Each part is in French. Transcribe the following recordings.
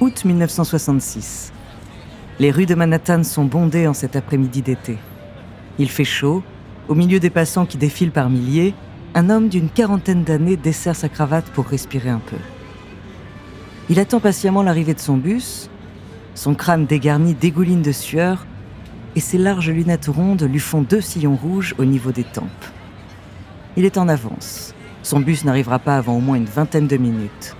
Août 1966. Les rues de Manhattan sont bondées en cet après-midi d'été. Il fait chaud. Au milieu des passants qui défilent par milliers, un homme d'une quarantaine d'années dessert sa cravate pour respirer un peu. Il attend patiemment l'arrivée de son bus. Son crâne dégarni dégouline de sueur et ses larges lunettes rondes lui font deux sillons rouges au niveau des tempes. Il est en avance. Son bus n'arrivera pas avant au moins une vingtaine de minutes.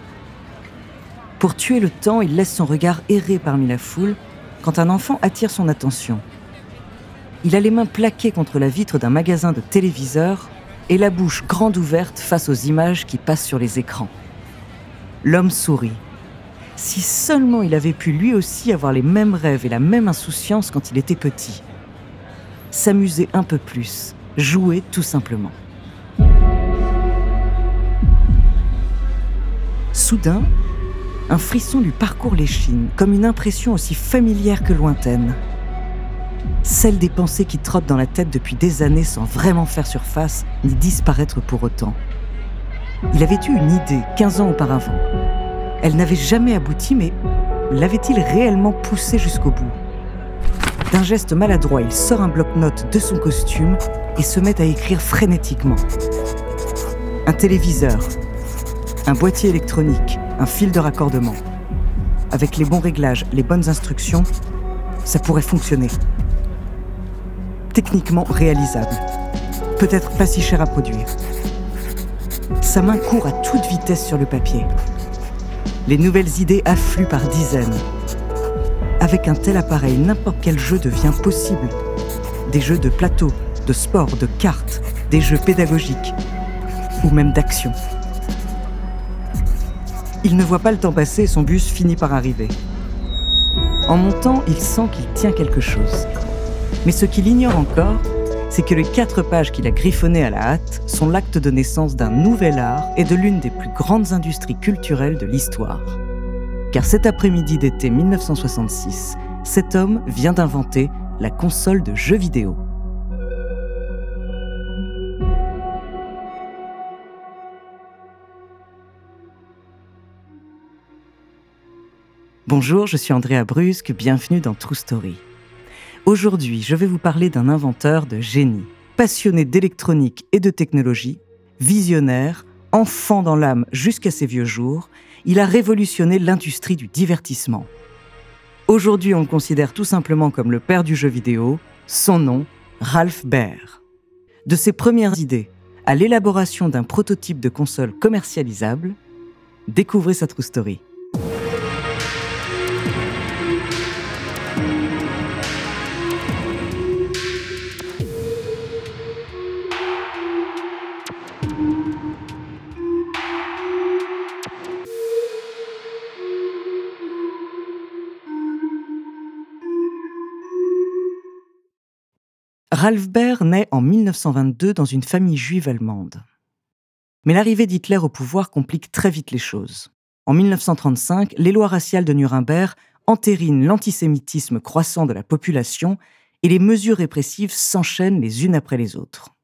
Pour tuer le temps, il laisse son regard errer parmi la foule quand un enfant attire son attention. Il a les mains plaquées contre la vitre d'un magasin de téléviseurs et la bouche grande ouverte face aux images qui passent sur les écrans. L'homme sourit. Si seulement il avait pu lui aussi avoir les mêmes rêves et la même insouciance quand il était petit. S'amuser un peu plus, jouer tout simplement. Soudain, un frisson lui parcourt l'échine, comme une impression aussi familière que lointaine. Celle des pensées qui trottent dans la tête depuis des années sans vraiment faire surface ni disparaître pour autant. Il avait eu une idée 15 ans auparavant. Elle n'avait jamais abouti, mais l'avait-il réellement poussée jusqu'au bout? D'un geste maladroit, il sort un bloc-notes de son costume et se met à écrire frénétiquement. Un téléviseur, un boîtier électronique, un fil de raccordement. Avec les bons réglages, les bonnes instructions, ça pourrait fonctionner. Techniquement réalisable. Peut-être pas si cher à produire. Sa main court à toute vitesse sur le papier. Les nouvelles idées affluent par dizaines. Avec un tel appareil, n'importe quel jeu devient possible. Des jeux de plateau, de sport, de cartes, des jeux pédagogiques ou même d'action. Il ne voit pas le temps passer et son bus finit par arriver. En montant, il sent qu'il tient quelque chose. Mais ce qu'il ignore encore, c'est que les quatre pages qu'il a griffonnées à la hâte sont l'acte de naissance d'un nouvel art et de l'une des plus grandes industries culturelles de l'histoire. Car cet après-midi d'été 1966, cet homme vient d'inventer la console de jeux vidéo. Bonjour, je suis Andrea Brusque, bienvenue dans True Story. Aujourd'hui, je vais vous parler d'un inventeur de génie, passionné d'électronique et de technologie, visionnaire, enfant dans l'âme jusqu'à ses vieux jours, il a révolutionné l'industrie du divertissement. Aujourd'hui, on le considère tout simplement comme le père du jeu vidéo, son nom, Ralph Baer. De ses premières idées à l'élaboration d'un prototype de console commercialisable, découvrez sa True Story. Ralph Baer naît en 1922 dans une famille juive allemande. Mais l'arrivée d'Hitler au pouvoir complique très vite les choses. En 1935, les lois raciales de Nuremberg entérinent l'antisémitisme croissant de la population et les mesures répressives s'enchaînent les unes après les autres.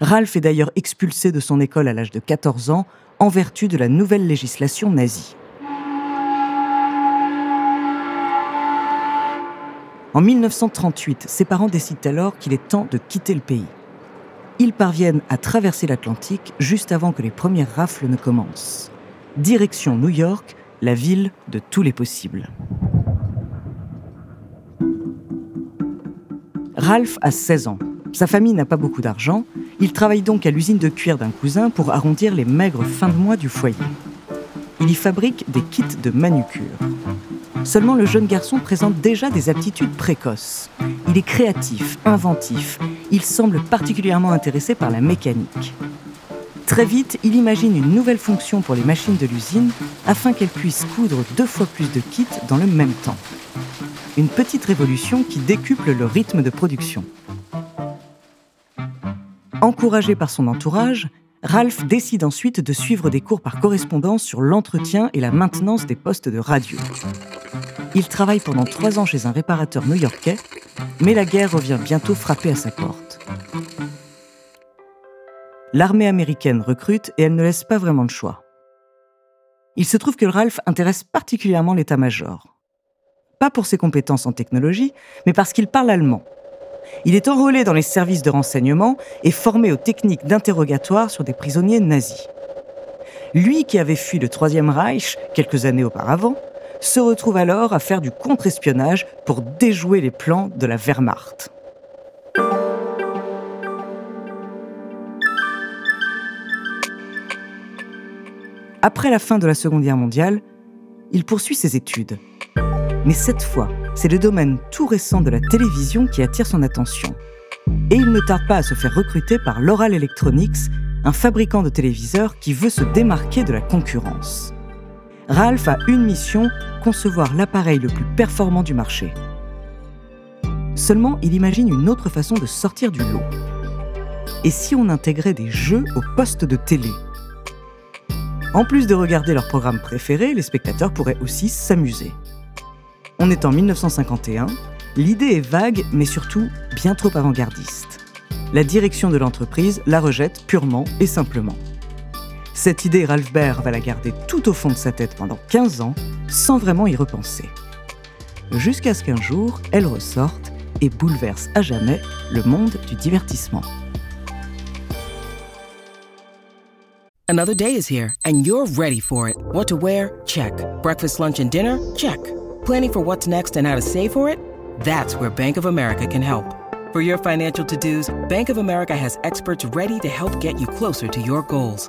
Ralph est d'ailleurs expulsé de son école à l'âge de 14 ans en vertu de la nouvelle législation nazie. En 1938, ses parents décident alors qu'il est temps de quitter le pays. Ils parviennent à traverser l'Atlantique juste avant que les premières rafles ne commencent. Direction New York, la ville de tous les possibles. Ralph a 16 ans. Sa famille n'a pas beaucoup d'argent. Il travaille donc à l'usine de cuir d'un cousin pour arrondir les maigres fins de mois du foyer. Il y fabrique des kits de manucure. Seulement le jeune garçon présente déjà des aptitudes précoces. Il est créatif, inventif. Il semble particulièrement intéressé par la mécanique. Très vite, il imagine une nouvelle fonction pour les machines de l'usine afin qu'elles puissent coudre deux fois plus de kits dans le même temps. Une petite révolution qui décuple le rythme de production. Encouragé par son entourage, Ralph décide ensuite de suivre des cours par correspondance sur l'entretien et la maintenance des postes de radio. Il travaille pendant trois ans chez un réparateur new-yorkais, mais la guerre revient bientôt frapper à sa porte. L'armée américaine recrute et elle ne laisse pas vraiment de choix. Il se trouve que Ralph intéresse particulièrement l'état-major. Pas pour ses compétences en technologie, mais parce qu'il parle allemand. Il est enrôlé dans les services de renseignement et formé aux techniques d'interrogatoire sur des prisonniers nazis. Lui qui avait fui le Troisième Reich quelques années auparavant, se retrouve alors à faire du contre-espionnage pour déjouer les plans de la Wehrmacht. Après la fin de la Seconde Guerre mondiale, il poursuit ses études. Mais cette fois, c'est le domaine tout récent de la télévision qui attire son attention. Et il ne tarde pas à se faire recruter par Loral Electronics, un fabricant de téléviseurs qui veut se démarquer de la concurrence. Ralph a une mission, concevoir l'appareil le plus performant du marché. Seulement, il imagine une autre façon de sortir du lot. Et si on intégrait des jeux au poste de télé? En plus de regarder leur programme préféré, les spectateurs pourraient aussi s'amuser. On est en 1951, l'idée est vague mais surtout bien trop avant-gardiste. La direction de l'entreprise la rejette purement et simplement. Cette idée, Ralph Baer va la garder tout au fond de sa tête pendant 15 ans, sans vraiment y repenser. Jusqu'à ce qu'un jour, elle ressorte et bouleverse à jamais le monde du divertissement. Another day is here and you're ready for it. What to wear? Check. Breakfast, lunch and dinner? Check. Planning for what's next and how to save for it? That's where Bank of America can help. For your financial to-dos, Bank of America has experts ready to help get you closer to your goals.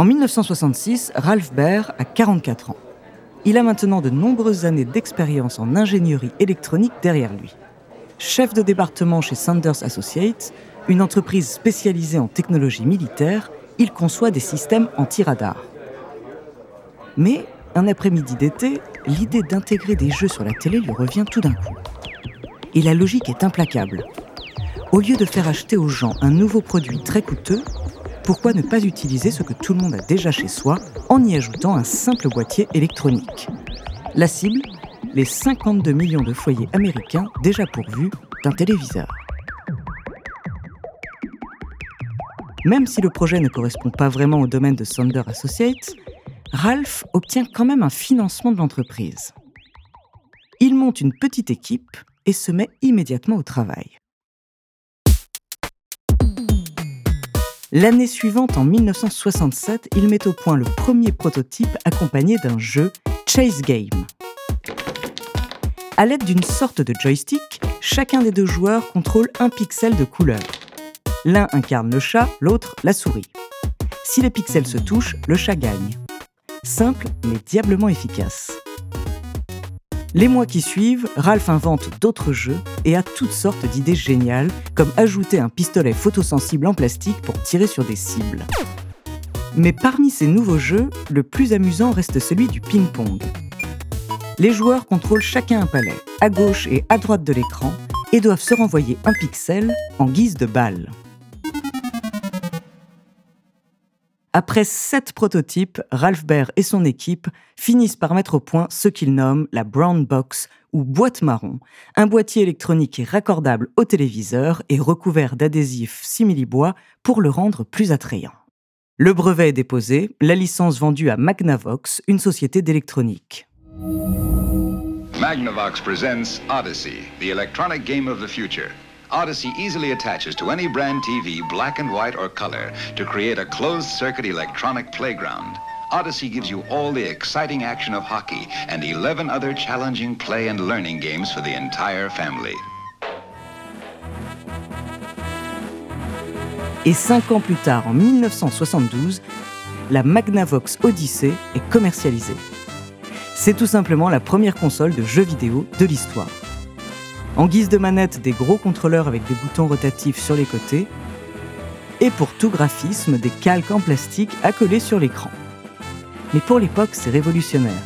En 1966, Ralph Baer a 44 ans. Il a maintenant de nombreuses années d'expérience en ingénierie électronique derrière lui. Chef de département chez Sanders Associates, une entreprise spécialisée en technologie militaire, il conçoit des systèmes anti-radar. Mais, un après-midi d'été, l'idée d'intégrer des jeux sur la télé lui revient tout d'un coup. Et la logique est implacable. Au lieu de faire acheter aux gens un nouveau produit très coûteux, pourquoi ne pas utiliser ce que tout le monde a déjà chez soi en y ajoutant un simple boîtier électronique? La cible les 52 millions de foyers américains déjà pourvus d'un téléviseur. Même si le projet ne correspond pas vraiment au domaine de Sonder Associates, Ralph obtient quand même un financement de l'entreprise. Il monte une petite équipe et se met immédiatement au travail. L'année suivante, en 1967, il met au point le premier prototype accompagné d'un jeu, Chase Game. À l'aide d'une sorte de joystick, chacun des deux joueurs contrôle un pixel de couleur. L'un incarne le chat, l'autre la souris. Si les pixels se touchent, le chat gagne. Simple mais diablement efficace. Les mois qui suivent, Ralph invente d'autres jeux et a toutes sortes d'idées géniales, comme ajouter un pistolet photosensible en plastique pour tirer sur des cibles. Mais parmi ces nouveaux jeux, le plus amusant reste celui du ping-pong. Les joueurs contrôlent chacun un palais, à gauche et à droite de l'écran, et doivent se renvoyer un pixel en guise de balle. Après sept prototypes, Ralph Baer et son équipe finissent par mettre au point ce qu'ils nomment la Brown Box ou boîte marron, un boîtier électronique raccordable au téléviseur et recouvert d'adhésifs simili-bois pour le rendre plus attrayant. Le brevet est déposé, la licence vendue à Magnavox, une société d'électronique. Magnavox presents Odyssey, the electronic game of the future. Odyssey easily attaches to any brand TV, black and white or color, to create a closed-circuit electronic playground. Odyssey gives you all the exciting action of hockey and 11 other challenging play and learning games for the entire family. Et cinq ans plus tard, en 1972, la Magnavox Odyssey est commercialisée. C'est tout simplement la première console de jeux vidéo de l'histoire. En guise de manette, des gros contrôleurs avec des boutons rotatifs sur les côtés. Et pour tout graphisme, des calques en plastique accolés sur l'écran. Mais pour l'époque, c'est révolutionnaire.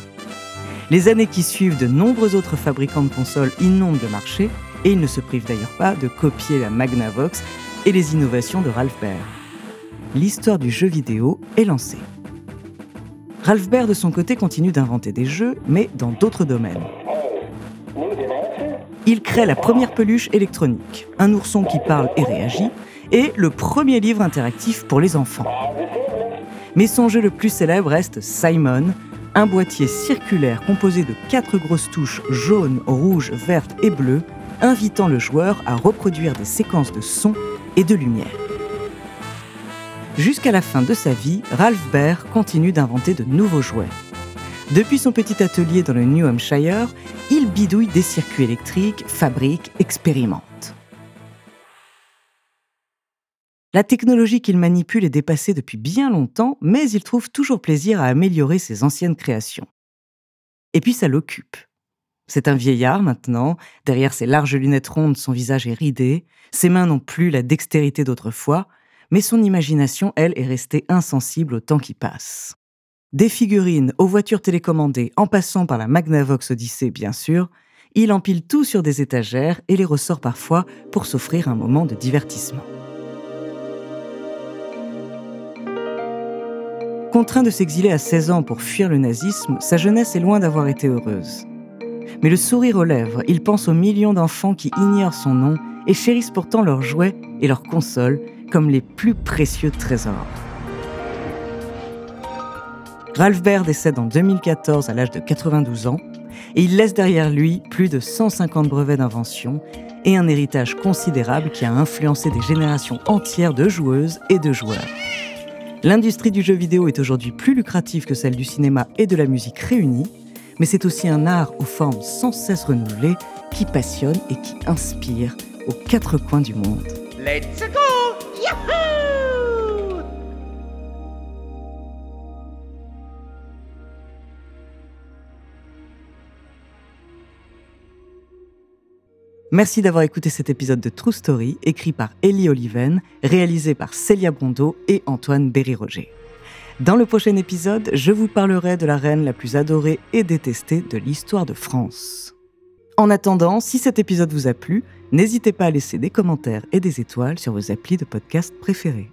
Les années qui suivent, de nombreux autres fabricants de consoles inondent le marché, et ils ne se privent d'ailleurs pas de copier la Magnavox et les innovations de Ralph Baer. L'histoire du jeu vidéo est lancée. Ralph Baer, de son côté, continue d'inventer des jeux, mais dans d'autres domaines il crée la première peluche électronique, un ourson qui parle et réagit, et le premier livre interactif pour les enfants. Mais son jeu le plus célèbre reste Simon, un boîtier circulaire composé de quatre grosses touches jaunes, rouges, vertes et bleues, invitant le joueur à reproduire des séquences de son et de lumière. Jusqu'à la fin de sa vie, Ralph Baer continue d'inventer de nouveaux jouets. Depuis son petit atelier dans le New Hampshire, il bidouille des circuits électriques, fabrique, expérimente. La technologie qu'il manipule est dépassée depuis bien longtemps, mais il trouve toujours plaisir à améliorer ses anciennes créations. Et puis ça l'occupe. C'est un vieillard maintenant, derrière ses larges lunettes rondes, son visage est ridé, ses mains n'ont plus la dextérité d'autrefois, mais son imagination, elle, est restée insensible au temps qui passe. Des figurines aux voitures télécommandées en passant par la Magnavox Odyssey bien sûr, il empile tout sur des étagères et les ressort parfois pour s'offrir un moment de divertissement. Contraint de s'exiler à 16 ans pour fuir le nazisme, sa jeunesse est loin d'avoir été heureuse. Mais le sourire aux lèvres, il pense aux millions d'enfants qui ignorent son nom et chérissent pourtant leurs jouets et leurs consoles comme les plus précieux trésors. Ralph Baer décède en 2014 à l'âge de 92 ans et il laisse derrière lui plus de 150 brevets d'invention et un héritage considérable qui a influencé des générations entières de joueuses et de joueurs. L'industrie du jeu vidéo est aujourd'hui plus lucrative que celle du cinéma et de la musique réunis, mais c'est aussi un art aux formes sans cesse renouvelées qui passionne et qui inspire aux quatre coins du monde. Let's go! Merci d'avoir écouté cet épisode de True Story, écrit par Ellie Oliven, réalisé par Célia Brondeau et Antoine Berry-Roger. Dans le prochain épisode, je vous parlerai de la reine la plus adorée et détestée de l'histoire de France. En attendant, si cet épisode vous a plu, n'hésitez pas à laisser des commentaires et des étoiles sur vos applis de podcast préférés.